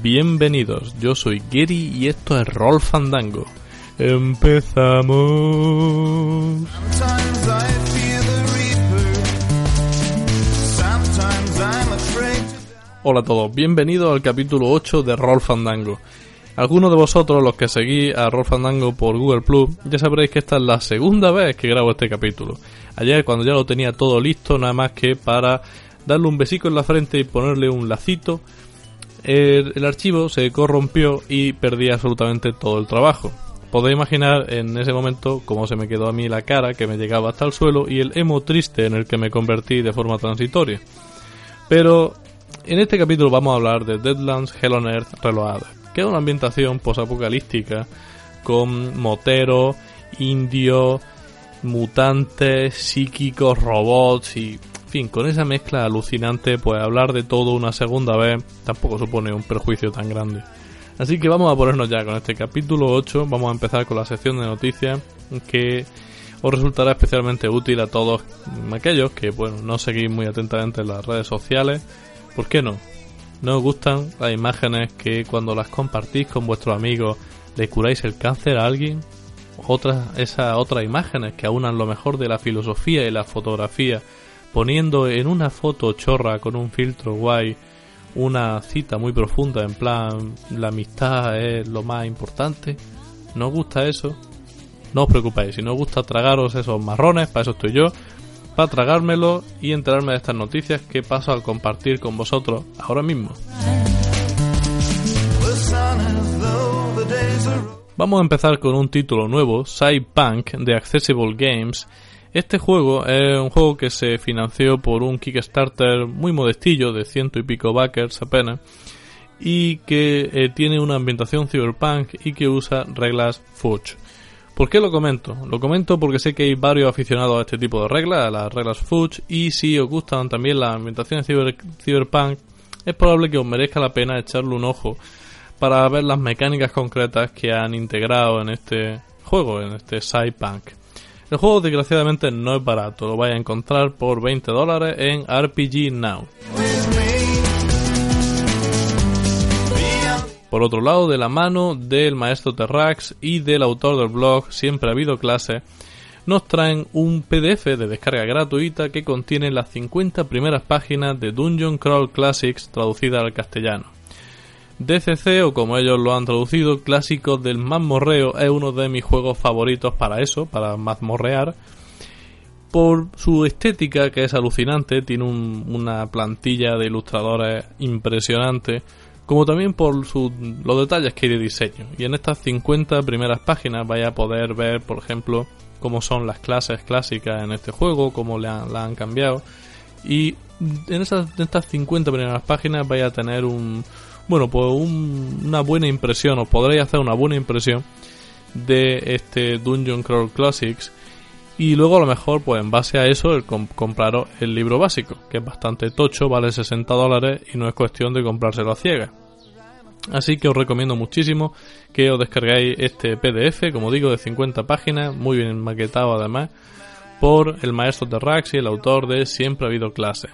Bienvenidos, yo soy Gary y esto es Roll Fandango. Empezamos. Hola a todos, bienvenidos al capítulo 8 de Roll Fandango. Algunos de vosotros, los que seguís a Roll Fandango por Google Plus, ya sabréis que esta es la segunda vez que grabo este capítulo. Ayer, cuando ya lo tenía todo listo, nada más que para darle un besico en la frente y ponerle un lacito, el, archivo se corrompió y perdí absolutamente todo el trabajo. Podéis imaginar en ese momento cómo se me quedó a mí la cara que me llegaba hasta el suelo y el emo triste en el que me convertí de forma transitoria. Pero en este capítulo vamos a hablar de Deadlands Hell on Earth Reloaded, que es una ambientación posapocalíptica con moteros, indios, mutantes, psíquicos, robots y en fin, con esa mezcla alucinante, pues hablar de todo una segunda vez tampoco supone un perjuicio tan grande. Así que vamos a ponernos ya con este capítulo 8, vamos a empezar con la sección de noticias que os resultará especialmente útil a todos aquellos que bueno, no seguís muy atentamente las redes sociales. ¿Por qué no? ¿No os gustan las imágenes que cuando las compartís con vuestros amigos le curáis el cáncer a alguien? Otras, esas otras imágenes que aunan lo mejor de la filosofía y la fotografía poniendo en una foto chorra con un filtro guay una cita muy profunda en plan la amistad es lo más importante. ¿No os gusta eso? No os preocupéis, si no os gusta tragaros esos marrones, para eso estoy yo, para tragármelo y enterarme de estas noticias que paso al compartir con vosotros ahora mismo. Vamos a empezar con un título nuevo, Cyberpunk de Accessible Games, este juego es un juego que se financió por un Kickstarter muy modestillo de ciento y pico backers apenas y que eh, tiene una ambientación cyberpunk y que usa reglas Fudge. ¿Por qué lo comento? Lo comento porque sé que hay varios aficionados a este tipo de reglas, a las reglas Fudge, y si os gustan también las ambientaciones cyberpunk, es probable que os merezca la pena echarle un ojo para ver las mecánicas concretas que han integrado en este juego, en este Cyberpunk. El juego desgraciadamente no es barato, lo vais a encontrar por 20 dólares en RPG Now. Por otro lado, de la mano del maestro Terrax y del autor del blog Siempre ha habido clase, nos traen un PDF de descarga gratuita que contiene las 50 primeras páginas de Dungeon Crawl Classics traducidas al castellano. DCC, o como ellos lo han traducido, Clásicos del Mazmorreo, es uno de mis juegos favoritos para eso, para mazmorrear. Por su estética, que es alucinante, tiene una plantilla de ilustradores impresionante, como también por los detalles que hay de diseño. Y en estas 50 primeras páginas vaya a poder ver, por ejemplo, cómo son las clases clásicas en este juego, cómo han, la han cambiado. Y en, esas, en estas 50 primeras páginas vaya a tener un, bueno, pues una buena impresión, os podréis hacer una buena impresión de este Dungeon Crawl Classics y luego a lo mejor pues en base a eso el compraros el libro básico que es bastante tocho vale 60 dólares y no es cuestión de comprárselo a ciegas. Así que os recomiendo muchísimo que os descargáis este PDF como digo de 50 páginas muy bien maquetado además por el maestro de Rax y el autor de Siempre ha habido clase.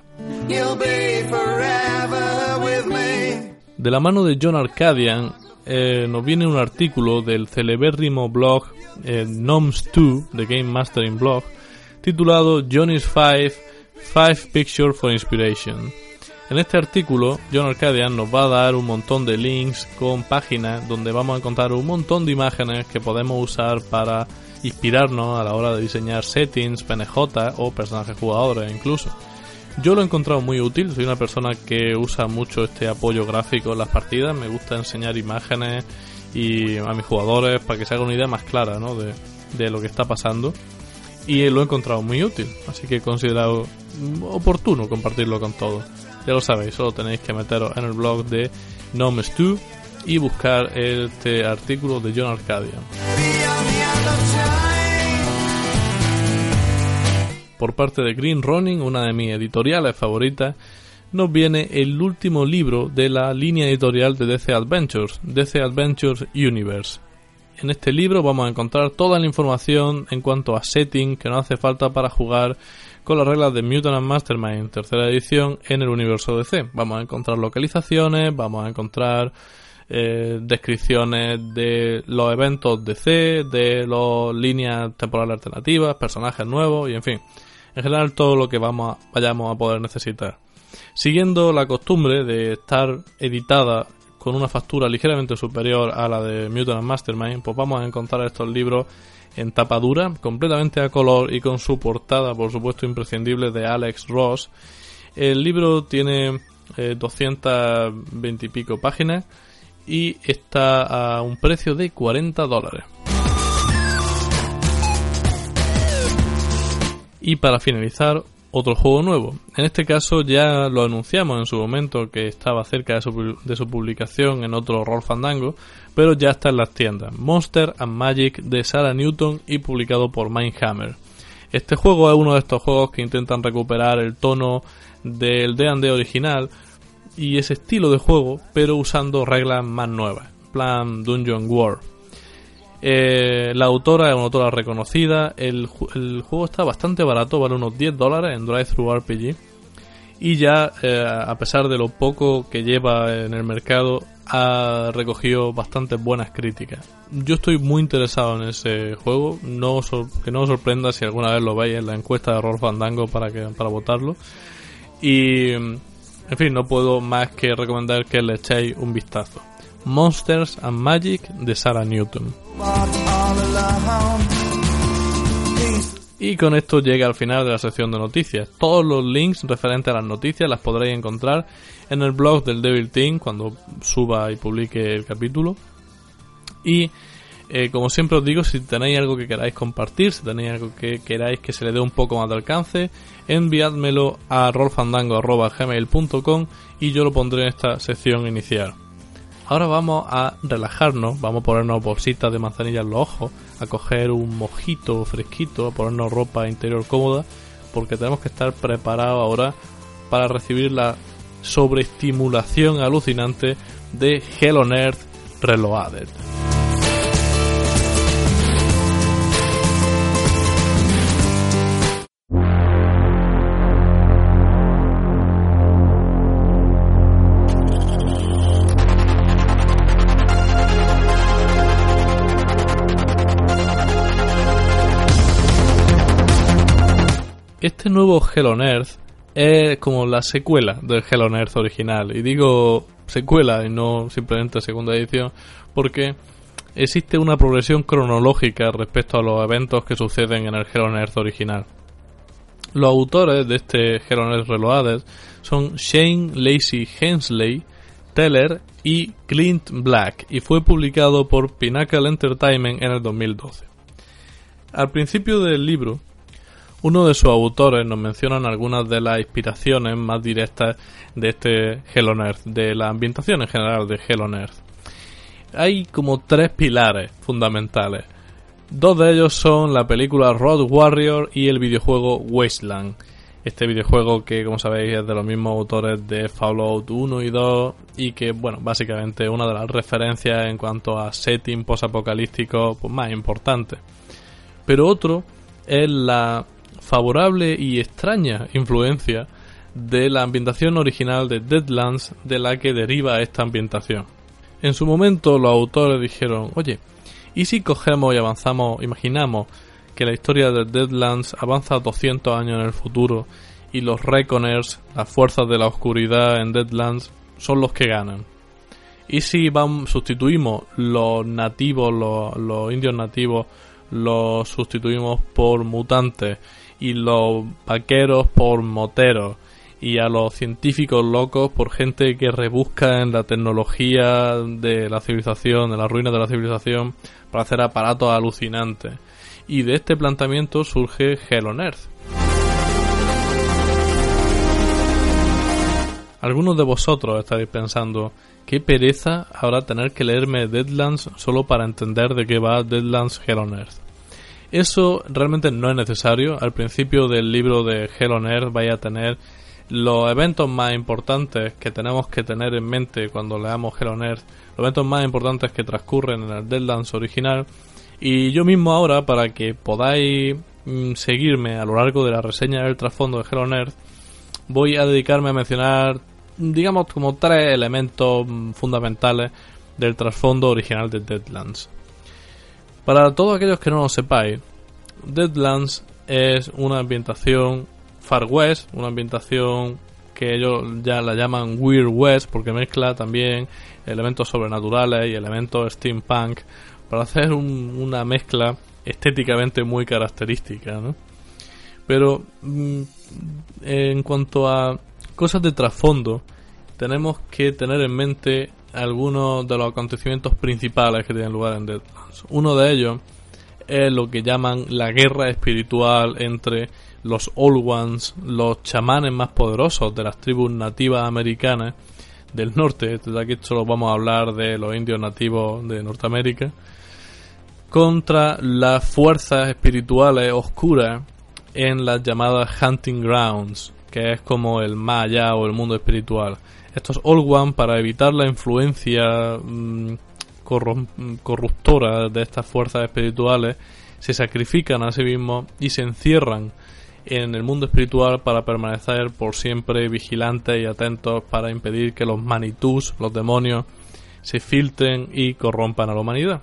De la mano de John Arcadian eh, nos viene un artículo del celebérrimo blog eh, Gnomes2 de Game Mastering Blog titulado Johnny's 5 Five Pictures for Inspiration. En este artículo, John Arcadian nos va a dar un montón de links con páginas donde vamos a encontrar un montón de imágenes que podemos usar para inspirarnos a la hora de diseñar settings, PNJ o personajes jugadores incluso. Yo lo he encontrado muy útil, soy una persona que usa mucho este apoyo gráfico en las partidas, me gusta enseñar imágenes y a mis jugadores para que se haga una idea más clara de, de lo que está pasando y lo he encontrado muy útil, así que he considerado oportuno compartirlo con todos. Ya lo sabéis, solo tenéis que meteros en el blog de Nomes2 y buscar este artículo de John Arcadian. Por parte de Green Running, una de mis editoriales favoritas, nos viene el último libro de la línea editorial de DC Adventures, DC Adventures Universe. En este libro vamos a encontrar toda la información en cuanto a setting que nos hace falta para jugar con las reglas de Mutant Mastermind tercera edición en el universo DC. Vamos a encontrar localizaciones, vamos a encontrar eh, descripciones de los eventos DC, de las líneas temporales alternativas, personajes nuevos y en fin, en general todo lo que vamos vayamos a poder necesitar. Siguiendo la costumbre de estar editada con una factura ligeramente superior a la de Mutant Mastermind, pues vamos a encontrar estos libros en tapa dura, completamente a color y con su portada, por supuesto, imprescindible de Alex Ross. El libro tiene 220 eh, y pico páginas y está a un precio de 40 dólares. Y para finalizar, otro juego nuevo. En este caso ya lo anunciamos en su momento que estaba cerca de su, publicación en otro Roll Fandango, pero ya está en las tiendas. Monster and Magic de Sarah Newton y publicado por Mindhammer. Este juego es uno de estos juegos que intentan recuperar el tono del D&D original y ese estilo de juego, pero usando reglas más nuevas, plan Dungeon War. Eh, la autora es una autora reconocida. El, juego está bastante barato, vale unos 10 dólares en Drive Thru RPG. Y ya, eh, a pesar de lo poco que lleva en el mercado, ha recogido bastantes buenas críticas. Yo estoy muy interesado en ese juego. No que no os sorprenda si alguna vez lo veis en la encuesta de Roll Fandango para, que, para votarlo. Y, en fin, no puedo más que recomendar que le echéis un vistazo. Monsters and Magic de Sarah Newton. Y con esto llega al final de la sección de noticias. Todos los links referentes a las noticias las podréis encontrar en el blog del Devil Team cuando suba y publique el capítulo. Y eh, como siempre os digo, si tenéis algo que queráis compartir, si tenéis algo que queráis que se le dé un poco más de alcance, enviádmelo a rolfandango.gmail.com y yo lo pondré en esta sección inicial. Ahora vamos a relajarnos, vamos a ponernos bolsitas de manzanilla en los ojos, a coger un mojito fresquito, a ponernos ropa interior cómoda, porque tenemos que estar preparados ahora para recibir la sobreestimulación alucinante de Hell on Earth Reloaded. Este nuevo Hell on Earth es como la secuela del Hell on Earth original. Y digo secuela y no simplemente segunda edición porque existe una progresión cronológica respecto a los eventos que suceden en el Hell on Earth original. Los autores de este Hell on Earth Reloaded son Shane Lacey Hensley, Teller y Clint Black y fue publicado por Pinnacle Entertainment en el 2012. Al principio del libro uno de sus autores nos menciona algunas de las inspiraciones más directas de este Hell on Earth, de la ambientación en general de Hell on Earth. Hay como tres pilares fundamentales. Dos de ellos son la película Road Warrior y el videojuego Wasteland. Este videojuego que, como sabéis, es de los mismos autores de Fallout 1 y 2 y que, bueno, básicamente una de las referencias en cuanto a setting post-apocalíptico pues, más importante. Pero otro es la favorable y extraña influencia de la ambientación original de Deadlands de la que deriva esta ambientación. En su momento los autores dijeron, oye, ¿y si cogemos y avanzamos, imaginamos que la historia de Deadlands avanza 200 años en el futuro y los Reckoners, las fuerzas de la oscuridad en Deadlands, son los que ganan? ¿Y si sustituimos los nativos, los indios nativos, los sustituimos por mutantes y los vaqueros por moteros y a los científicos locos por gente que rebusca en la tecnología de la civilización, de las ruinas de la civilización, para hacer aparatos alucinantes. Y de este planteamiento surge Hell on Earth. Algunos de vosotros estaréis pensando, qué pereza ahora tener que leerme Deadlands solo para entender de qué va Deadlands Hell on Earth. Eso realmente no es necesario. Al principio del libro de Hell on Earth vais a tener los eventos más importantes que tenemos que tener en mente cuando leamos Hell on Earth, los eventos más importantes que transcurren en el Deadlands original. Y yo mismo ahora, para que podáis mm, seguirme a lo largo de la reseña del trasfondo de Hell on Earth, voy a dedicarme a mencionar digamos, como tres elementos fundamentales del trasfondo original de Deadlands. Para todos aquellos que no lo sepáis, Deadlands es una ambientación Far West, una ambientación que ellos ya la llaman Weird West porque mezcla también elementos sobrenaturales y elementos steampunk para hacer una mezcla estéticamente muy característica, Pero mm, en cuanto a cosas de trasfondo, tenemos que tener en mente algunos de los acontecimientos principales que tienen lugar en Deadlands. Uno de ellos es lo que llaman la guerra espiritual entre los Old Ones, los chamanes más poderosos de las tribus nativas americanas del norte. Desde aquí solo vamos a hablar de los indios nativos de Norteamérica. Contra las fuerzas espirituales oscuras en las llamadas Hunting Grounds, que es como el más allá o el mundo espiritual. Estos Old One, para evitar la influencia mm, corruptora de estas fuerzas espirituales, se sacrifican a sí mismos y se encierran en el mundo espiritual para permanecer por siempre vigilantes y atentos para impedir que los manitús, los demonios, se filtren y corrompan a la humanidad.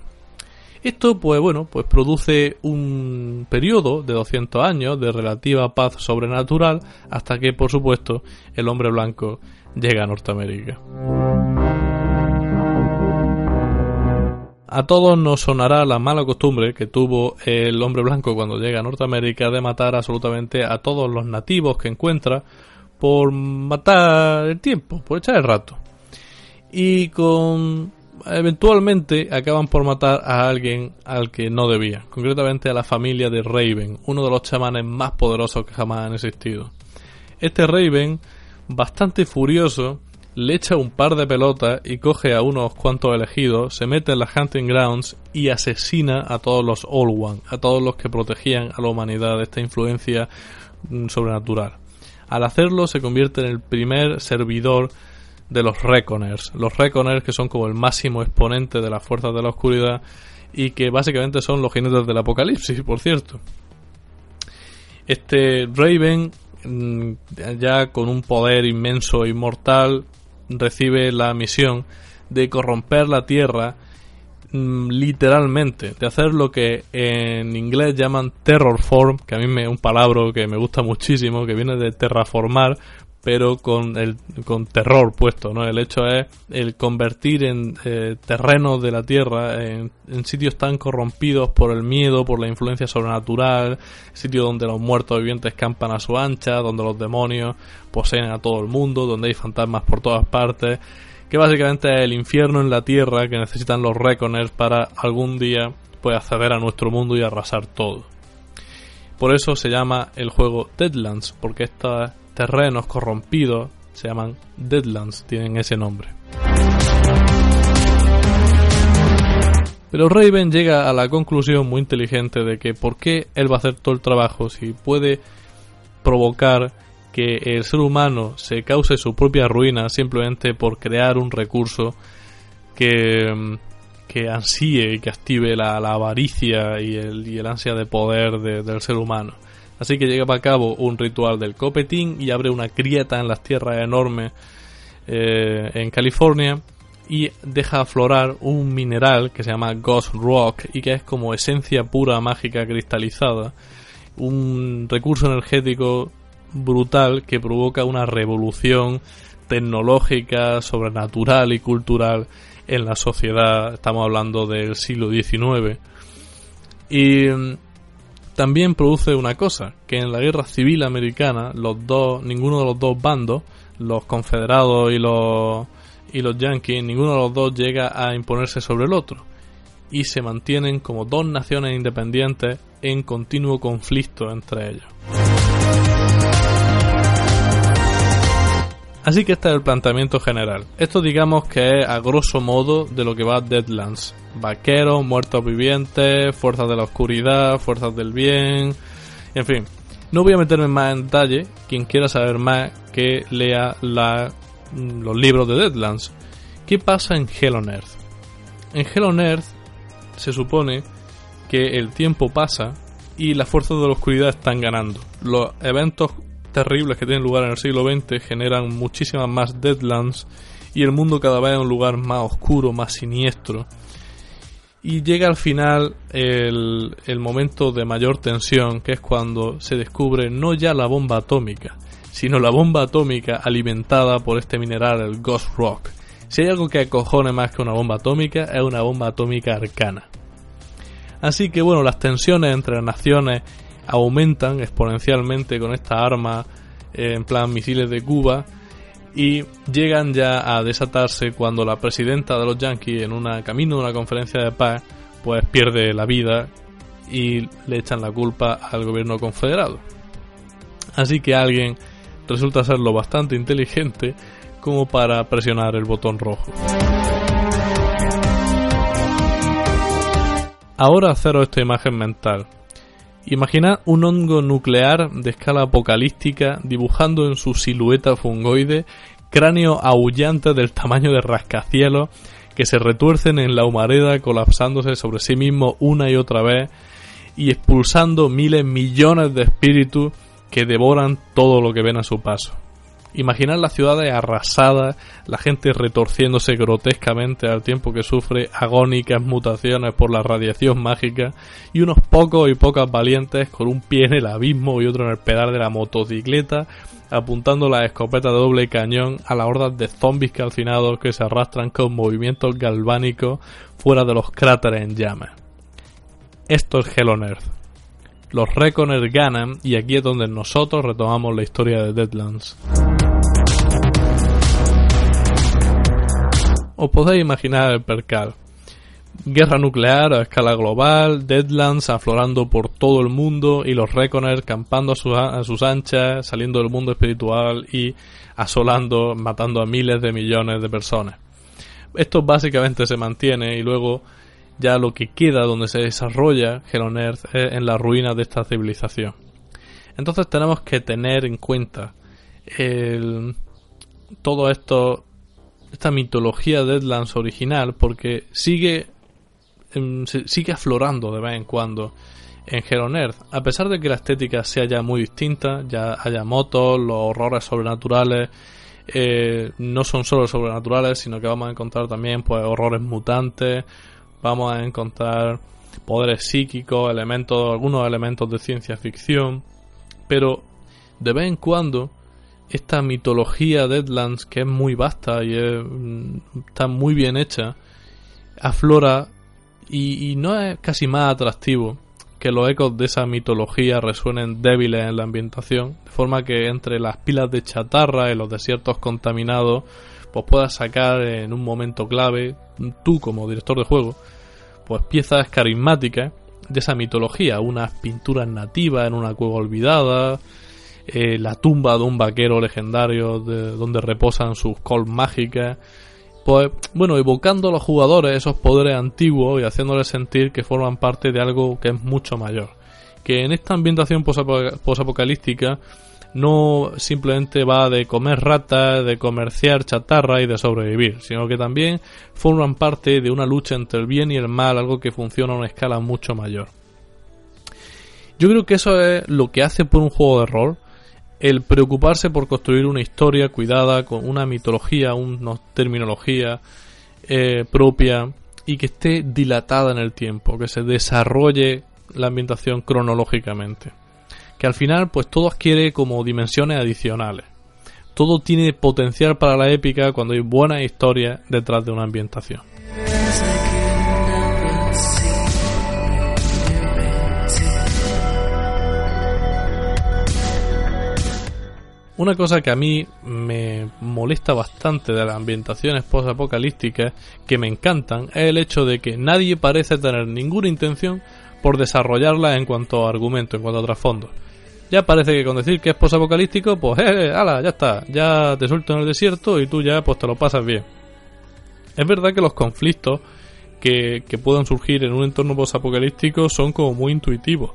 Esto, pues bueno, pues produce un periodo de 200 años de relativa paz sobrenatural hasta que, por supuesto, el hombre blanco llega a Norteamérica. A todos nos sonará la mala costumbre que tuvo el hombre blanco cuando llega a Norteamérica de matar absolutamente a todos los nativos que encuentra por matar el tiempo, por echar el rato. Y con eventualmente acaban por matar a alguien al que no debía, concretamente a la familia de Raven, uno de los chamanes más poderosos que jamás han existido. Este Raven, bastante furioso, le echa un par de pelotas y coge a unos cuantos elegidos, se mete en las Hunting Grounds y asesina a todos los All One, a todos los que protegían a la humanidad de esta influencia mm, sobrenatural. Al hacerlo se convierte en el primer servidor de los Reckoners. Los Reckoners que son como el máximo exponente de las fuerzas de la oscuridad y que básicamente son los jinetes del apocalipsis, por cierto. Este Raven, mm, ya con un poder inmenso e inmortal, recibe la misión de corromper la Tierra mm, literalmente, de hacer lo que en inglés llaman terrorform, que a mí es un palabra que me gusta muchísimo, que viene de terraformar, pero con el con terror puesto, ¿no? El hecho es el convertir en eh, terrenos de la tierra en, sitios tan corrompidos por el miedo, por la influencia sobrenatural, sitios donde los muertos vivientes campan a su ancha, donde los demonios poseen a todo el mundo, donde hay fantasmas por todas partes, que básicamente es el infierno en la tierra que necesitan los Reckoners para algún día pues acceder a nuestro mundo y arrasar todo. Por eso se llama el juego Deadlands, porque esta terrenos corrompidos se llaman Deadlands, tienen ese nombre. Pero Raven llega a la conclusión muy inteligente de que por qué él va a hacer todo el trabajo si puede provocar que el ser humano se cause su propia ruina simplemente por crear un recurso que, que ansíe y que active la, avaricia y el, y el ansia de poder del ser humano. Así que llega a cabo un ritual del copetín y abre una grieta en las tierras enormes eh, en California y deja aflorar un mineral que se llama Ghost Rock y que es como esencia pura mágica cristalizada, un recurso energético brutal que provoca una revolución tecnológica, sobrenatural y cultural en la sociedad. Estamos hablando del siglo XIX. Y también produce una cosa, que en la guerra civil americana los dos, ninguno de los dos bandos, los confederados y los y los yankees, ninguno de los dos llega a imponerse sobre el otro. y se mantienen como dos naciones independientes en continuo conflicto entre ellos. Así que este es el planteamiento general. Esto digamos que es a grosso modo de lo que va Deadlands. Vaqueros, muertos vivientes, fuerzas de la oscuridad, fuerzas del bien, en fin. No voy a meterme más en detalle. Quien quiera saber más, que lea los libros de Deadlands. ¿Qué pasa en Hell on Earth? En Hell on Earth se supone que el tiempo pasa y las fuerzas de la oscuridad están ganando. Los eventos terribles que tienen lugar en el siglo XX generan muchísimas más Deadlands y el mundo cada vez es un lugar más oscuro, más siniestro. Y llega al final el, el momento de mayor tensión, que es cuando se descubre no ya la bomba atómica, sino la bomba atómica alimentada por este mineral, el Ghost Rock. Si hay algo que acojone más que una bomba atómica, es una bomba atómica arcana. Así que bueno, las tensiones entre las naciones aumentan exponencialmente con esta arma eh, en plan misiles de Cuba y llegan ya a desatarse cuando la presidenta de los Yankees en una camino de una conferencia de paz pues pierde la vida y le echan la culpa al gobierno confederado. Así que alguien resulta ser lo bastante inteligente como para presionar el botón rojo. Ahora haceros esta imagen mental. Imaginad un hongo nuclear de escala apocalíptica dibujando en su silueta fungoide cráneo aullante del tamaño de rascacielos que se retuercen en la humareda colapsándose sobre sí mismo una y otra vez y expulsando miles millones de espíritus que devoran todo lo que ven a su paso. Imaginar las ciudades arrasadas, la gente retorciéndose grotescamente al tiempo que sufre agónicas mutaciones por la radiación mágica y unos pocos y pocas valientes con un pie en el abismo y otro en el pedal de la motocicleta apuntando la escopeta de doble cañón a la horda de zombies calcinados que se arrastran con movimientos galvánicos fuera de los cráteres en llamas. Esto es Hell on Earth. Los Reconers ganan y aquí es donde nosotros retomamos la historia de Deadlands. Os podéis imaginar el percal. Guerra nuclear a escala global, Deadlands aflorando por todo el mundo y los Reconers campando a, sus anchas, saliendo del mundo espiritual y asolando, matando a miles de millones de personas. Esto básicamente se mantiene y luego ya lo que queda donde se desarrolla Hell Earth es en la ruina de esta civilización. Entonces tenemos que tener en cuenta el, todo esto esta mitología de Deadlands original porque sigue em, sigue aflorando de vez en cuando en Hell Earth, a pesar de que la estética sea ya muy distinta, ya haya motos, los horrores sobrenaturales eh, no son solo sobrenaturales, sino que vamos a encontrar también pues horrores mutantes, vamos a encontrar poderes psíquicos, elementos, algunos elementos de ciencia ficción, pero de vez en cuando esta mitología Deadlands, que es muy vasta y mm, está muy bien hecha, aflora y, no es casi más atractivo que los ecos de esa mitología resuenen débiles en la ambientación, de forma que entre las pilas de chatarra y los desiertos contaminados, pues puedas sacar en un momento clave, tú como director de juego, pues piezas carismáticas de esa mitología, unas pinturas nativas en una cueva olvidada, eh, la tumba de un vaquero legendario de, donde reposan sus col mágicas. Pues, bueno, evocando a los jugadores esos poderes antiguos y haciéndoles sentir que forman parte de algo que es mucho mayor. Que en esta ambientación posapocalíptica no simplemente va de comer ratas, de comerciar chatarra y de sobrevivir, sino que también forman parte de una lucha entre el bien y el mal, algo que funciona a una escala mucho mayor. Yo creo que eso es lo que hace por un juego de rol el preocuparse por construir una historia cuidada, con una mitología, una terminología eh, propia y que esté dilatada en el tiempo, que se desarrolle la ambientación cronológicamente. Que al final pues todo adquiere como dimensiones adicionales. Todo tiene potencial para la épica cuando hay buena historia detrás de una ambientación. Una cosa que a mí me molesta bastante de las ambientaciones post-apocalípticas, que me encantan, es el hecho de que nadie parece tener ninguna intención por desarrollarla en cuanto a argumento, en cuanto a trasfondo. Ya parece que con decir que es post-apocalíptico, pues, eh, eh, ala, ya está, ya te suelto en el desierto y tú ya pues te lo pasas bien. Es verdad que los conflictos que, que puedan surgir en un entorno post-apocalíptico son como muy intuitivos.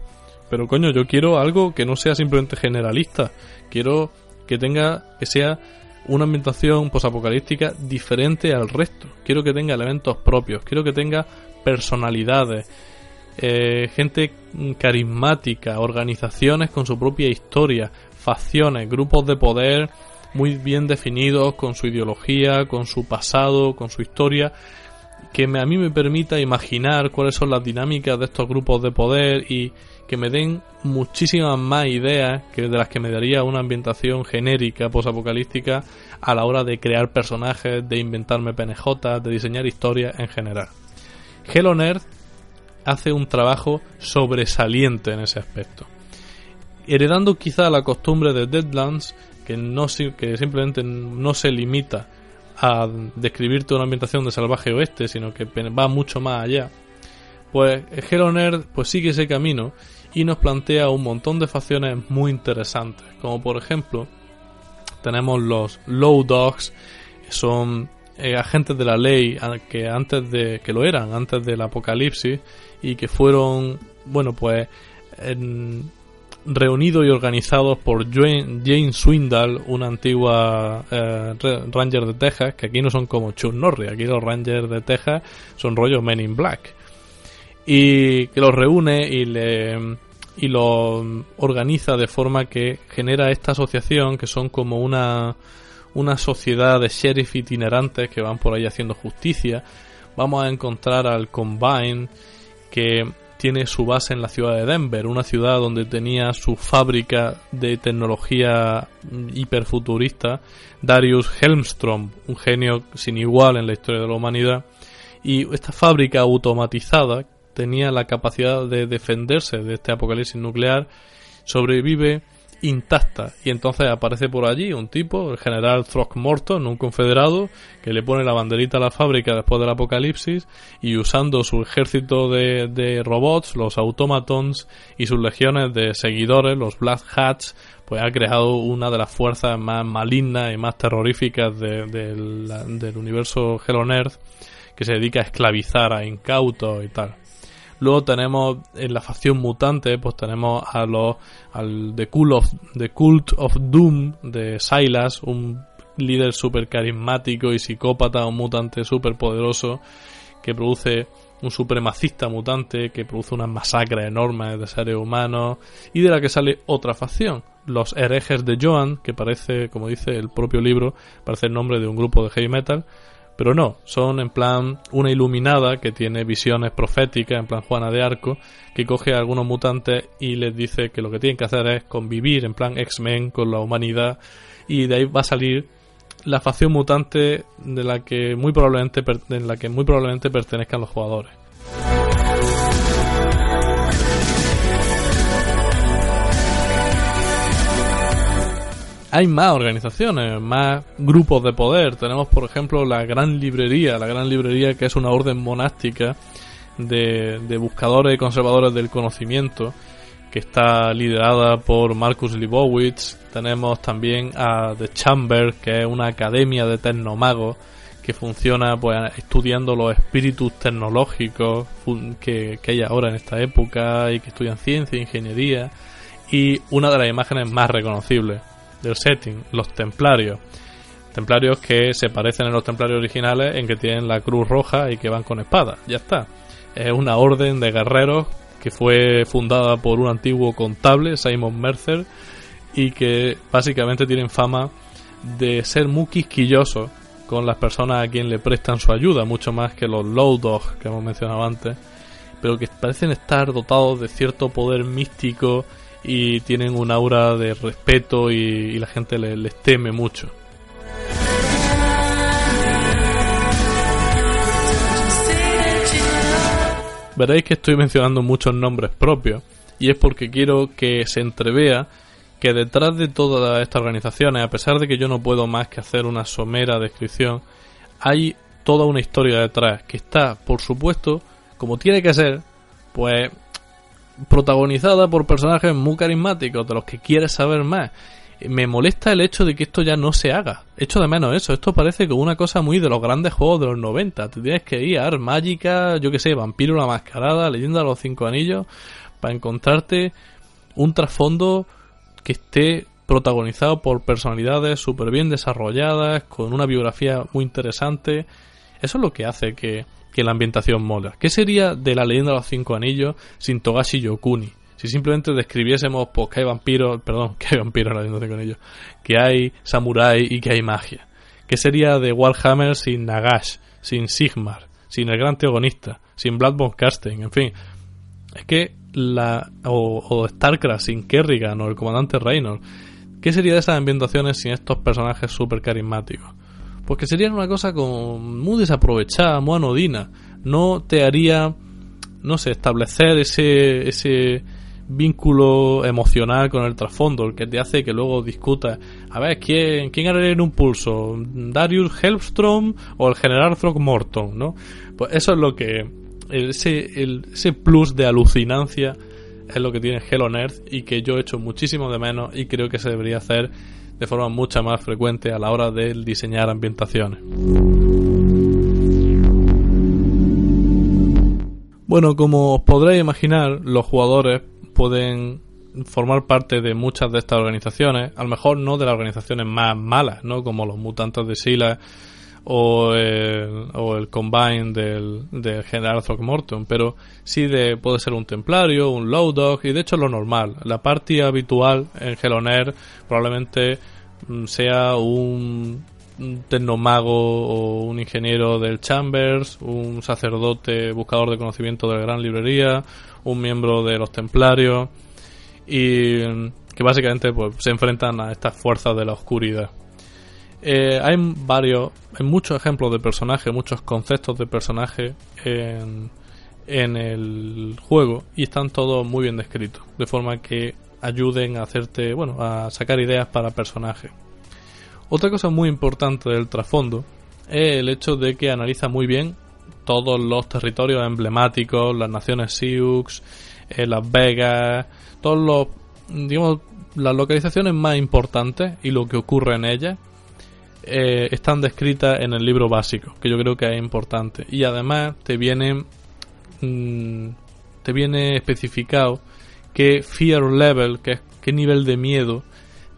Pero coño, yo quiero algo que no sea simplemente generalista. Quiero que tenga, que sea una ambientación posapocalíptica diferente al resto. Quiero que tenga elementos propios, quiero que tenga personalidades, eh, gente carismática, organizaciones con su propia historia, facciones, grupos de poder muy bien definidos con su ideología, con su pasado, con su historia, que a mí me permita imaginar cuáles son las dinámicas de estos grupos de poder y que me den muchísimas más ideas que de las que me daría una ambientación genérica posapocalíptica a la hora de crear personajes, de inventarme PNJ, de diseñar historias en general. Hello Nerd hace un trabajo sobresaliente en ese aspecto. Heredando quizá la costumbre de Deadlands, que, no, que simplemente no se limita a describirte una ambientación de salvaje oeste, sino que va mucho más allá. Pues Hello Nerd pues sigue ese camino y nos plantea un montón de facciones muy interesantes, como por ejemplo tenemos los Low Dogs, son eh, agentes de la ley que antes de que lo eran antes del apocalipsis y que fueron bueno pues reunidos y organizados por Jane, Swindle, una antigua eh, Ranger de Texas, que aquí no son como Chuck Norris, aquí los Rangers de Texas son rollo Men in Black. Y que los reúne y le y lo organiza de forma que genera esta asociación que son como una, una sociedad de sheriff itinerantes que van por ahí haciendo justicia. Vamos a encontrar al Combine que tiene su base en la ciudad de Denver, una ciudad donde tenía su fábrica de tecnología hiperfuturista, Darius Helmstrom, un genio sin igual en la historia de la humanidad. Y esta fábrica automatizada tenía la capacidad de defenderse de este apocalipsis nuclear, sobrevive intacta y entonces aparece por allí un tipo, el general Throckmorton, un confederado, que le pone la banderita a la fábrica después del apocalipsis y usando su ejército de, robots, los automatons y sus legiones de seguidores, los Black Hats, pues ha creado una de las fuerzas más malignas y más terroríficas del universo Hello Nerd que se dedica a esclavizar a incautos y tal. Luego tenemos en la facción mutante, pues tenemos a los al The Cult of, The Cult of Doom de Silas, un líder súper carismático y psicópata, un mutante súper poderoso que produce un supremacista mutante que produce unas masacres enormes de seres humanos y de la que sale otra facción, los herejes de Joan, que parece, como dice el propio libro, parece el nombre de un grupo de heavy metal, pero no, son en plan una iluminada que tiene visiones proféticas, en plan Juana de Arco, que coge a algunos mutantes y les dice que lo que tienen que hacer es convivir en plan X-Men con la humanidad y de ahí va a salir la facción mutante de la que muy probablemente en la que muy probablemente pertenezcan los jugadores. Hay más organizaciones, más grupos de poder. Tenemos, por ejemplo, la Gran Librería, la Gran Librería que es una orden monástica de, buscadores y conservadores del conocimiento, que está liderada por Marcus Libowitz. Tenemos también a The Chamber, que es una academia de tecnomagos que funciona pues estudiando los espíritus tecnológicos que, que hay ahora en esta época y que estudian ciencia, ingeniería y una de las imágenes más reconocibles del setting, los templarios. Templarios que se parecen a los templarios originales en que tienen la cruz roja y que van con espada. Ya está. Es una orden de guerreros que fue fundada por un antiguo contable, Simon Mercer, y que básicamente tienen fama de ser muy quisquillosos con las personas a quien le prestan su ayuda, mucho más que los Low Dogs que hemos mencionado antes, pero que parecen estar dotados de cierto poder místico y tienen un aura de respeto y, la gente les, teme mucho. Veréis que estoy mencionando muchos nombres propios y es porque quiero que se entrevea que detrás de todas estas organizaciones, a pesar de que yo no puedo más que hacer una somera descripción, hay toda una historia detrás que está, por supuesto, como tiene que ser, pues protagonizada por personajes muy carismáticos de los que quieres saber más. Me molesta el hecho de que esto ya no se haga. Echo de menos eso. Esto parece como una cosa muy de los grandes juegos de los 90. Te tienes que ir a Ar Mágica, yo que sé, Vampiro la Mascarada, Leyenda de los Cinco Anillos, para encontrarte un trasfondo que esté protagonizado por personalidades súper bien desarrolladas, con una biografía muy interesante. Eso es lo que hace que, la ambientación mola. ¿Qué sería de la leyenda de los cinco anillos sin Togashi Yokuni? Si simplemente describiésemos pues, que hay vampiros, perdón, que hay vampiros en la leyenda de los que hay samurai y que hay magia. ¿Qué sería de Warhammer sin Nagash, sin Sigmar, sin el gran teogonista, sin Bloodborne Casting, en fin? Es que la o, o StarCraft sin Kerrigan o el comandante Reynolds. ¿Qué sería de esas ambientaciones sin estos personajes súper carismáticos? Pues que serían una cosa como muy desaprovechada, muy anodina. No te haría, no sé, establecer ese, ese vínculo emocional con el trasfondo, el que te hace que luego discutas, a ver, ¿quién, quién en un pulso? ¿Darius Helmstrom o el general Throckmorton? ¿no? Pues eso es lo que ese, ese plus de alucinancia es lo que tiene Hello Nerd y que yo echo muchísimo de menos y creo que se debería hacer de forma mucho más frecuente a la hora de diseñar ambientaciones. Bueno, como os podréis imaginar, los jugadores pueden formar parte de muchas de estas organizaciones, a lo mejor no de las organizaciones más malas, ¿no? Como los mutantes de Sila o el, o el combine del, del general Throckmorton, pero sí de, puede ser un templario, un low dog, y de hecho lo normal. La party habitual en Heloner probablemente mm, sea un, un tecnomago o un ingeniero del Chambers, un sacerdote buscador de conocimiento de la gran librería, un miembro de los templarios, y mm, que básicamente pues, se enfrentan a estas fuerzas de la oscuridad. Eh, hay varios, hay muchos ejemplos de personajes, muchos conceptos de personaje en, en el juego y están todos muy bien descritos, de forma que ayuden a hacerte, bueno, a sacar ideas para personajes. Otra cosa muy importante del trasfondo es el hecho de que analiza muy bien todos los territorios emblemáticos, las naciones Sioux, eh, Las Vegas, todos los, digamos, las localizaciones más importantes y lo que ocurre en ellas eh, están descritas en el libro básico, que yo creo que es importante. Y además te viene, mm, te viene especificado qué fear level, qué, qué nivel de miedo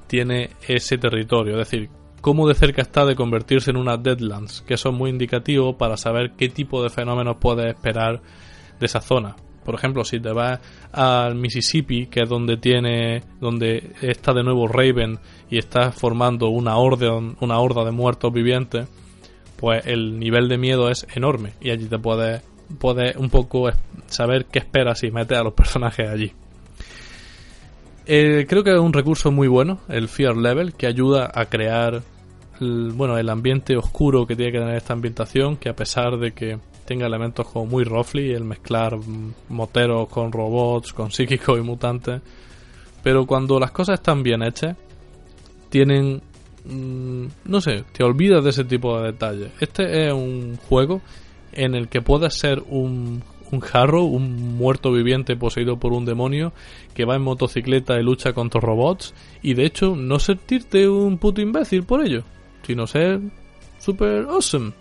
tiene ese territorio. Es decir, cómo de cerca está de convertirse en una Deadlands, que eso es muy indicativo para saber qué tipo de fenómenos puedes esperar de esa zona. Por ejemplo, si te vas al Mississippi, que es donde tiene, donde está de nuevo Raven y está formando una horda, una horda de muertos vivientes, pues el nivel de miedo es enorme y allí te puedes, puedes un poco saber qué esperas y metes a los personajes allí. Eh, creo que es un recurso muy bueno, el Fear Level, que ayuda a crear bueno, el ambiente oscuro que tiene que tener esta ambientación, que a pesar de que tenga elementos como muy roughly, el mezclar moteros con robots, con psíquicos y mutantes. Pero cuando las cosas están bien hechas, tienen... Mm, no sé, te olvidas de ese tipo de detalles. Este es un juego en el que puedes ser un, un jarro, un muerto viviente poseído por un demonio que va en motocicleta y lucha contra robots y de hecho no sentirte un puto imbécil por ello, sino ser super awesome.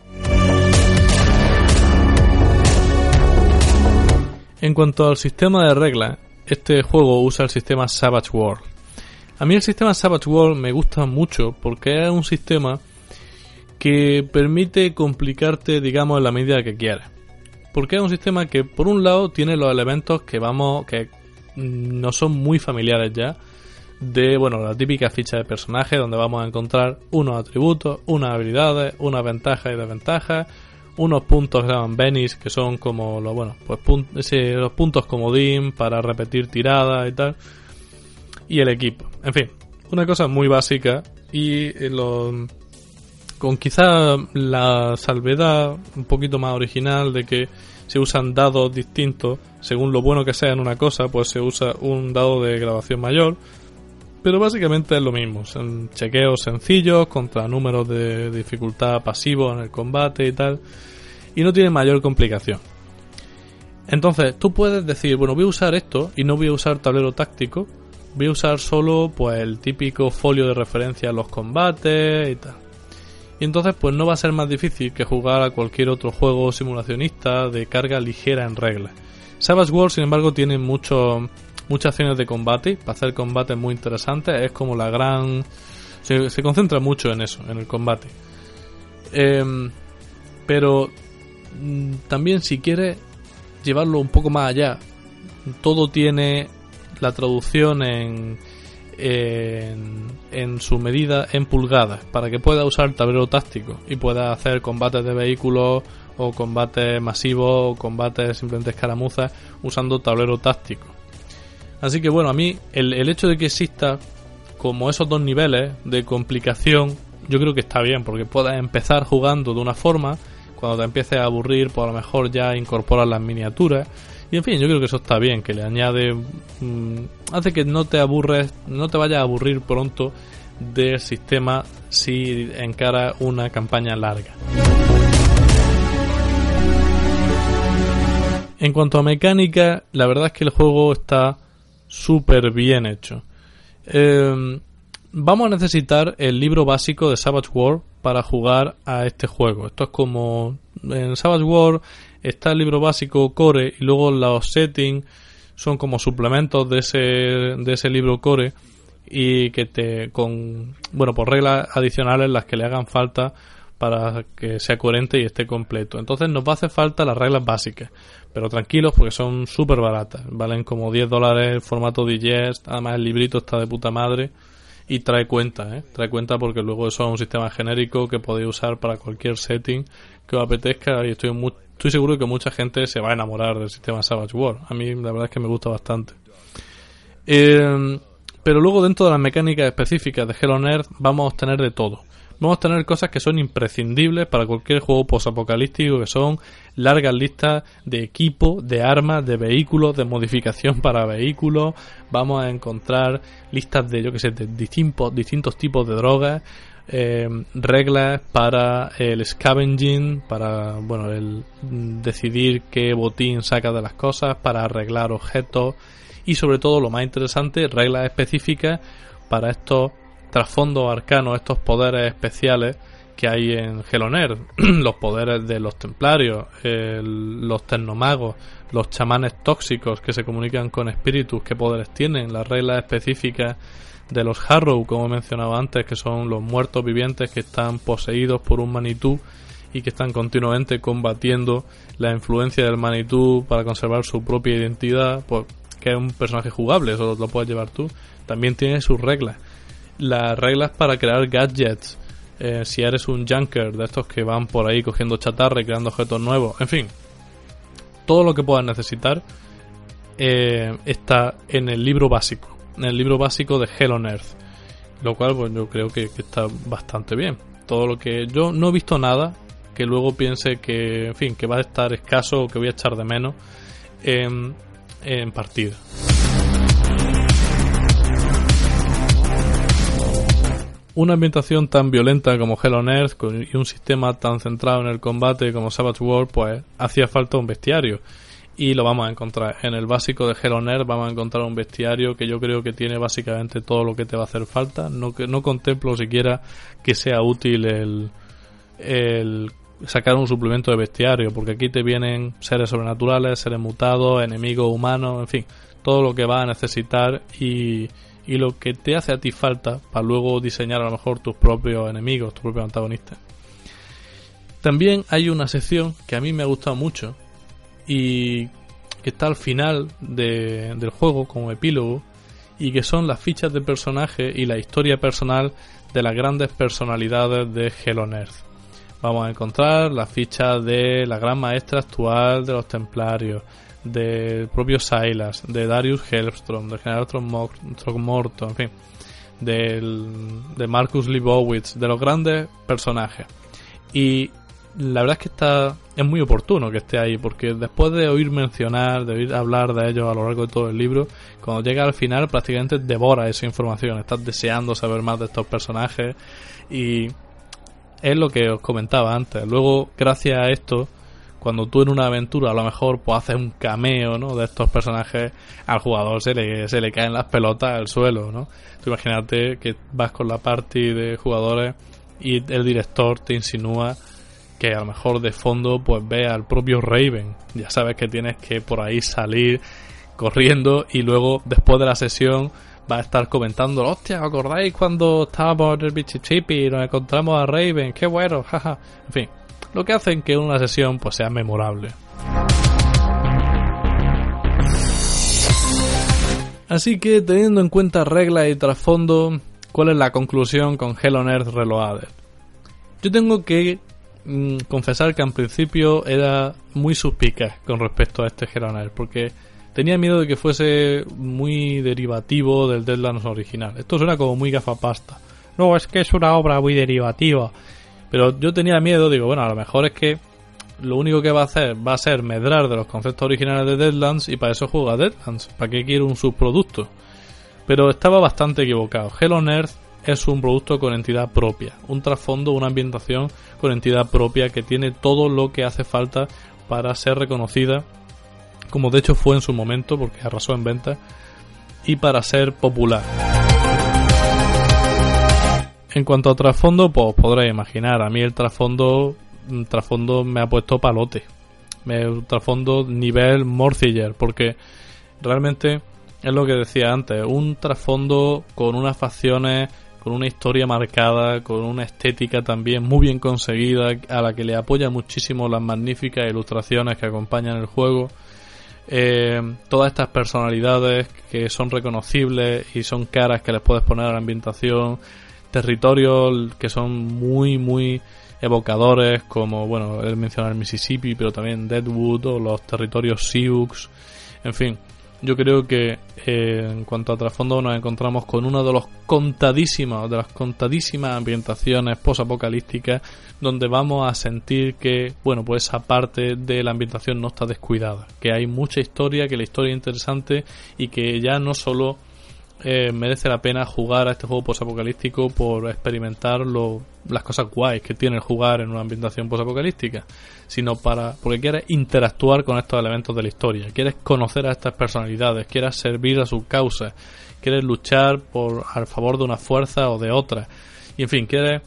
En cuanto al sistema de reglas, este juego usa el sistema Savage World. A mí el sistema Savage World me gusta mucho porque es un sistema que permite complicarte, digamos, en la medida que quieras. Porque es un sistema que, por un lado, tiene los elementos que vamos, que no son muy familiares ya, de, bueno, la típica ficha de personaje donde vamos a encontrar unos atributos, unas habilidades, unas ventajas y desventajas, unos puntos que llaman Benis, que son como los, bueno, pues los puntos comodín para repetir tiradas y tal. Y el equipo. En fin, una cosa muy básica y eh, lo, con quizá la salvedad un poquito más original de que se usan dados distintos según lo bueno que sea en una cosa, pues se usa un dado de graduación mayor. Pero básicamente es lo mismo, son chequeos sencillos contra números de dificultad pasivo en el combate y tal, y no tiene mayor complicación. Entonces, tú puedes decir, bueno, voy a usar esto y no voy a usar tablero táctico, voy a usar solo pues el típico folio de referencia a los combates y tal. Y entonces pues no va a ser más difícil que jugar a cualquier otro juego simulacionista de carga ligera en reglas. Savage World, sin embargo, tiene mucho, muchas acciones de combate, para hacer combates muy interesantes, es como la gran... Se, concentra mucho en eso, en el combate. Em, pero mm, también si quieres llevarlo un poco más allá, todo tiene la traducción en, en, su medida en pulgadas para que pueda usar tablero táctico y pueda hacer combates de vehículos o combates masivos o combates simplemente escaramuzas usando tablero táctico. Así que bueno, a mí el, el hecho de que exista como esos dos niveles de complicación, yo creo que está bien, porque puedas empezar jugando de una forma, cuando te empieces a aburrir, pues a lo mejor ya incorporas las miniaturas y en fin, yo creo que eso está bien, que le añade. Mm, hace que no te aburres, no te vayas a aburrir pronto del sistema si encara una campaña larga. En cuanto a mecánica, la verdad es que el juego está súper bien hecho. Em, vamos a necesitar el libro básico de Savage World para jugar a este juego. Esto es como en Savage World está el libro básico Core y luego los settings son como suplementos de ese, de ese libro Core y que te con bueno por reglas adicionales las que le hagan falta para que sea coherente y esté completo. Entonces nos va a hacer falta las reglas básicas, pero tranquilos porque son súper baratas, valen como 10 dólares el formato digest, además el librito está de puta madre y trae cuenta, ¿eh? trae cuenta porque luego eso es un sistema genérico que podéis usar para cualquier setting que os apetezca y estoy muy, estoy seguro que mucha gente se va a enamorar del sistema Savage World. A mí la verdad es que me gusta bastante. Eh, pero luego dentro de las mecánicas específicas de Hello Nerd vamos a tener de todo. Vamos a tener cosas que son imprescindibles para cualquier juego posapocalíptico, que son largas listas de equipo, de armas, de vehículos, de modificación para vehículos. Vamos a encontrar listas de, yo que sé, de distintos, distintos tipos de drogas. Eh, reglas para el scavenging, para bueno, el decidir qué botín saca de las cosas, para arreglar objetos y sobre todo lo más interesante, reglas específicas para estos trasfondos arcanos, estos poderes especiales que hay en Geloner, los poderes de los templarios, los tecnomagos, los chamanes tóxicos que se comunican con espíritus, qué poderes tienen, las reglas específicas de los Harrow, como mencionaba antes, que son los muertos vivientes que están poseídos por un Manitú y que están continuamente combatiendo la influencia del Manitú para conservar su propia identidad, pues, que es un personaje jugable, eso lo puedes llevar tú. También tiene sus reglas. Las reglas para crear gadgets, eh, si eres un junker de estos que van por ahí cogiendo chatarra y creando objetos nuevos, en fin, todo lo que puedas necesitar eh, está en el libro básico el libro básico de Hell on Earth. Lo cual, pues yo creo que, está bastante bien. Todo lo que. Yo no he visto nada que luego piense que, en fin, que va a estar escaso o que voy a echar de menos en, en partida. Una ambientación tan violenta como Hell on Earth y un sistema tan centrado en el combate como Savage World, pues hacía falta un bestiario y lo vamos a encontrar. En el básico de Hello vamos a encontrar un bestiario que yo creo que tiene básicamente todo lo que te va a hacer falta. No, no contemplo siquiera que sea útil el, el sacar un suplemento de bestiario, porque aquí te vienen seres sobrenaturales, seres mutados, enemigos humanos, en fin, todo lo que vas a necesitar y, y lo que te hace a ti falta para luego diseñar a lo mejor tus propios enemigos, tus propios antagonistas. También hay una sección que a mí me ha gustado mucho, y que está al final del juego como epílogo y que son las fichas de personaje y la historia personal de las grandes personalidades de Hello Vamos a encontrar las fichas de la gran maestra actual de los templarios, del propio Silas, de Darius Helmstrom, del general Throckmorton, en fin, del, de Marcus Leibowitz, de los grandes personajes. Y la verdad es que está es muy oportuno que esté ahí porque después de oír mencionar, de oír hablar de ellos a lo largo de todo el libro, cuando llega al final prácticamente devora esa información, estás deseando saber más de estos personajes y es lo que os comentaba antes. Luego, gracias a esto, cuando tú en una aventura a lo mejor pues haces un cameo, ¿no? de estos personajes, al jugador se le, se le caen las pelotas al suelo, ¿no? Tú imagínate que vas con la party de jugadores y el director te insinúa que a lo mejor de fondo pues ve al propio Raven. Ya sabes que tienes que por ahí salir corriendo y luego después de la sesión va a estar comentando, hostia, ¿acordáis cuando estábamos en el Bichichipi y nos encontramos a Raven? Qué bueno, jaja. En fin, lo que hace que una sesión pues sea memorable. Así que teniendo en cuenta reglas y trasfondo, ¿cuál es la conclusión con Hell on Earth Reloaded? Yo tengo que Mm, confesar que al principio era muy suspicaz con respecto a este Geroner, porque tenía miedo de que fuese muy derivativo del Deadlands original. Esto suena como muy gafapasta. No, es que es una obra muy derivativa. Pero yo tenía miedo, digo, bueno, a lo mejor es que lo único que va a hacer va a ser medrar de los conceptos originales de Deadlands y para eso juega Deadlands. ¿Para qué quiero un subproducto? Pero estaba bastante equivocado. Hell on Earth es un producto con entidad propia, un trasfondo, una ambientación con entidad propia que tiene todo lo que hace falta para ser reconocida, como de hecho fue en su momento porque arrasó en ventas, y para ser popular. En cuanto a trasfondo, pues podréis imaginar, a mí el trasfondo, trasfondo me ha puesto palote. Un trasfondo nivel Morciller, porque realmente es lo que decía antes, un trasfondo con unas facciones con una historia marcada, con una estética también muy bien conseguida, a la que le apoya muchísimo las magníficas ilustraciones que acompañan el juego. Eh, todas estas personalidades que son reconocibles y son caras que les puedes poner a la ambientación, territorios que son muy, muy evocadores, como, bueno, él menciona el Mississippi, pero también Deadwood o los territorios Sioux, en fin yo creo que eh, en cuanto a trasfondo nos encontramos con una de los contadísimas de las contadísimas ambientaciones posapocalípticas donde vamos a sentir que bueno pues esa parte de la ambientación no está descuidada que hay mucha historia que la historia es interesante y que ya no solo eh, merece la pena jugar a este juego posapocalíptico por experimentar lo, las cosas guays que tiene el jugar en una ambientación posapocalíptica, sino para porque quieres interactuar con estos elementos de la historia, quieres conocer a estas personalidades, quieres servir a sus causas, quieres luchar por al favor de una fuerza o de otra, y en fin, quieres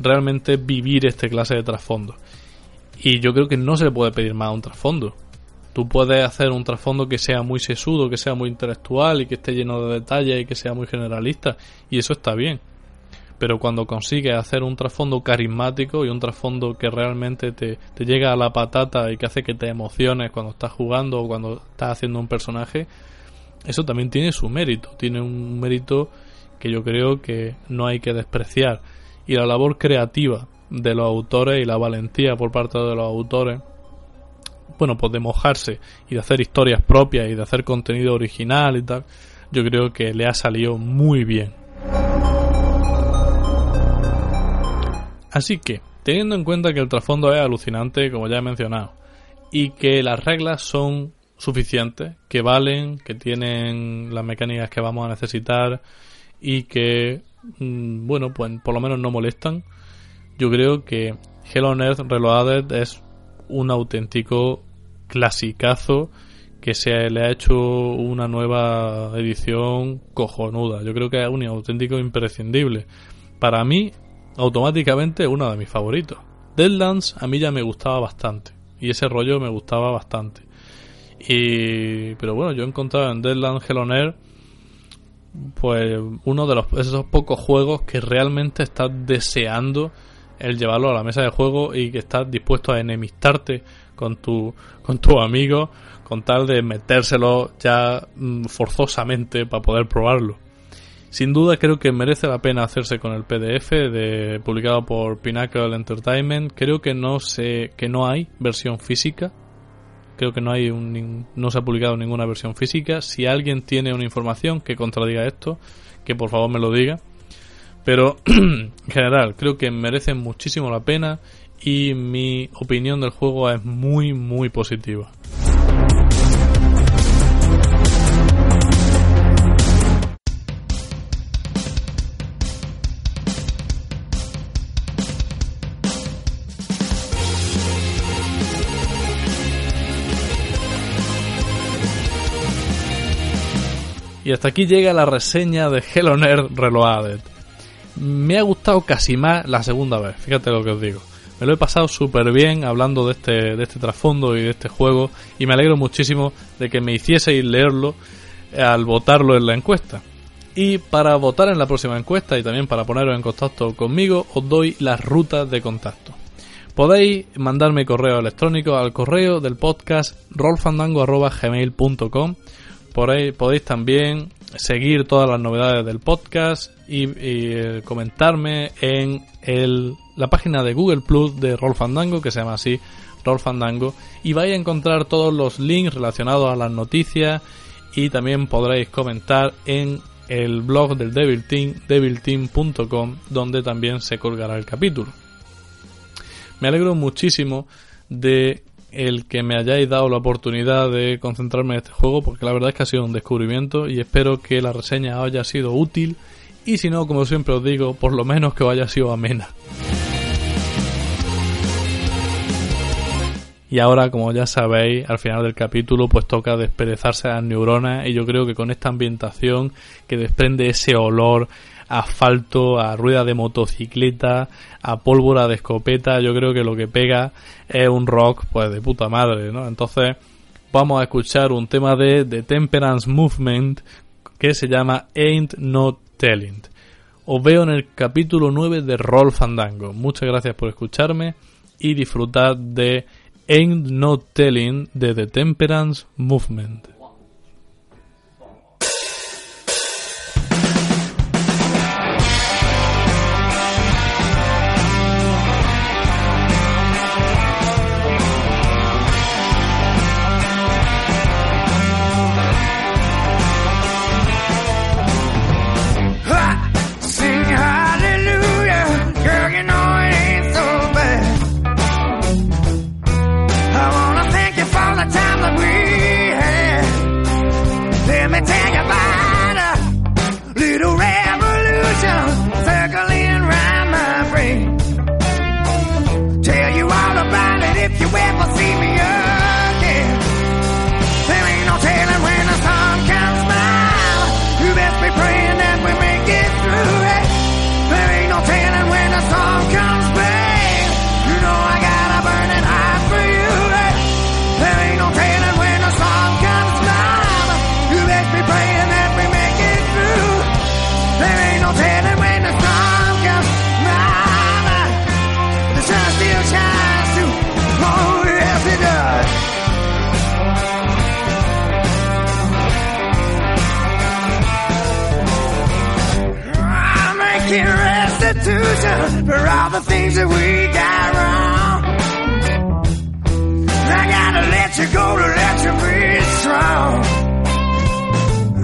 realmente vivir este clase de trasfondo. Y yo creo que no se le puede pedir más a un trasfondo. Tú puedes hacer un trasfondo que sea muy sesudo, que sea muy intelectual y que esté lleno de detalles y que sea muy generalista, y eso está bien. Pero cuando consigues hacer un trasfondo carismático y un trasfondo que realmente te, te llega a la patata y que hace que te emociones cuando estás jugando o cuando estás haciendo un personaje, eso también tiene su mérito, tiene un mérito que yo creo que no hay que despreciar. Y la labor creativa de los autores y la valentía por parte de los autores bueno, pues de mojarse y de hacer historias propias y de hacer contenido original y tal, yo creo que le ha salido muy bien. Así que, teniendo en cuenta que el trasfondo es alucinante, como ya he mencionado, y que las reglas son suficientes, que valen, que tienen las mecánicas que vamos a necesitar y que, mm, bueno, pues por lo menos no molestan, yo creo que Hell on Earth Reloaded es un auténtico clasicazo que se le ha hecho una nueva edición cojonuda. Yo creo que es un auténtico imprescindible. Para mí, automáticamente, uno de mis favoritos. Deadlands a mí ya me gustaba bastante. Y ese rollo me gustaba bastante. Y, pero bueno, yo he encontrado en Deadlands Hell on Air pues uno de los, esos pocos juegos que realmente estás deseando el llevarlo a la mesa de juego y que estás dispuesto a enemistarte con tu, con tu amigo con tal de metérselo ya mm, forzosamente para poder probarlo. Sin duda creo que merece la pena hacerse con el PDF de, publicado por Pinnacle Entertainment. Creo que no sé que no hay versión física. Creo que no hay un, no se ha publicado ninguna versión física. Si alguien tiene una información que contradiga esto, que por favor me lo diga. Pero en general creo que merece muchísimo la pena y mi opinión del juego es muy muy positiva. Y hasta aquí llega la reseña de Hello Nerd Reloaded. Me ha gustado casi más la segunda vez, fíjate lo que os digo. Me lo he pasado súper bien hablando de este, de este trasfondo y de este juego y me alegro muchísimo de que me hicieseis leerlo al votarlo en la encuesta. Y para votar en la próxima encuesta y también para poneros en contacto conmigo, os doy las rutas de contacto. Podéis mandarme correo electrónico al correo del podcast rolfandango.gmail.com ahí podéis también seguir todas las novedades del podcast y, eh, comentarme en el, la página de Google Plus de Roll Fandango, que se llama así Roll Fandango, y vais a encontrar todos los links relacionados a las noticias y también podréis comentar en el blog del Devil Team, devilteam.com, donde también se colgará el capítulo. Me alegro muchísimo de el que me hayáis dado la oportunidad de concentrarme en este juego, porque la verdad es que ha sido un descubrimiento y espero que la reseña haya sido útil y si no, como siempre os digo, por lo menos que haya sido amena. Y ahora, como ya sabéis, al final del capítulo pues toca desperezarse las neuronas y yo creo que con esta ambientación que desprende ese olor asfalto, a rueda de motocicleta, a pólvora de escopeta, yo creo que lo que pega es un rock pues de puta madre, ¿no? Entonces vamos a escuchar un tema de The Temperance Movement que se llama Ain't No Telling. Os veo en el capítulo 9 de Roll Fandango. Muchas gracias por escucharme y disfrutar de Ain't No Telling de The Temperance Movement. The things that we got wrong. I gotta let you go to let you be strong.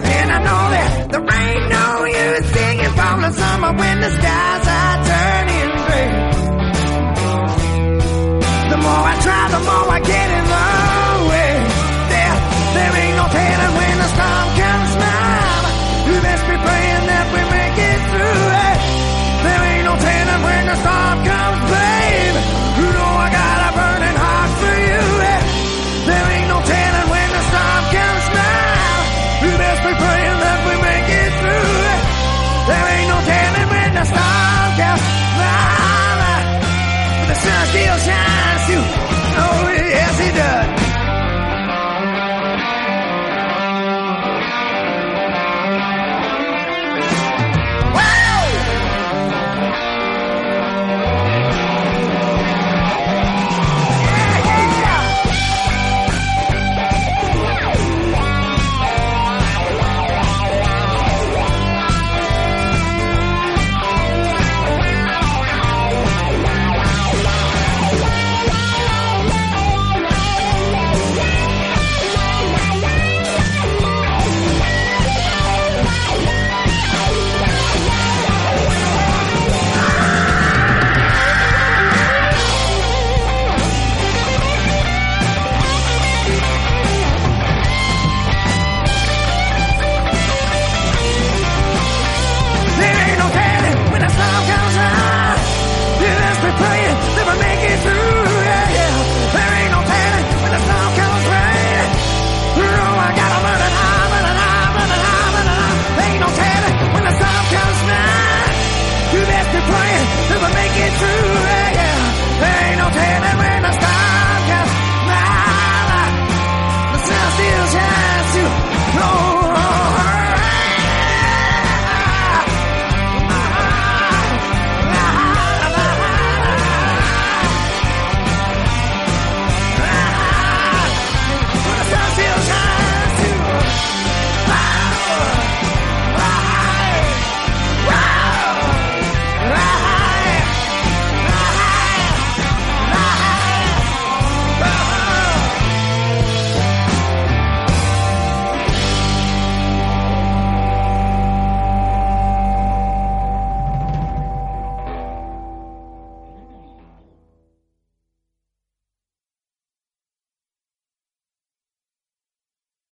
And I know that there ain't no use singing from the summer when the skies are turning gray. The more I try, the more I get in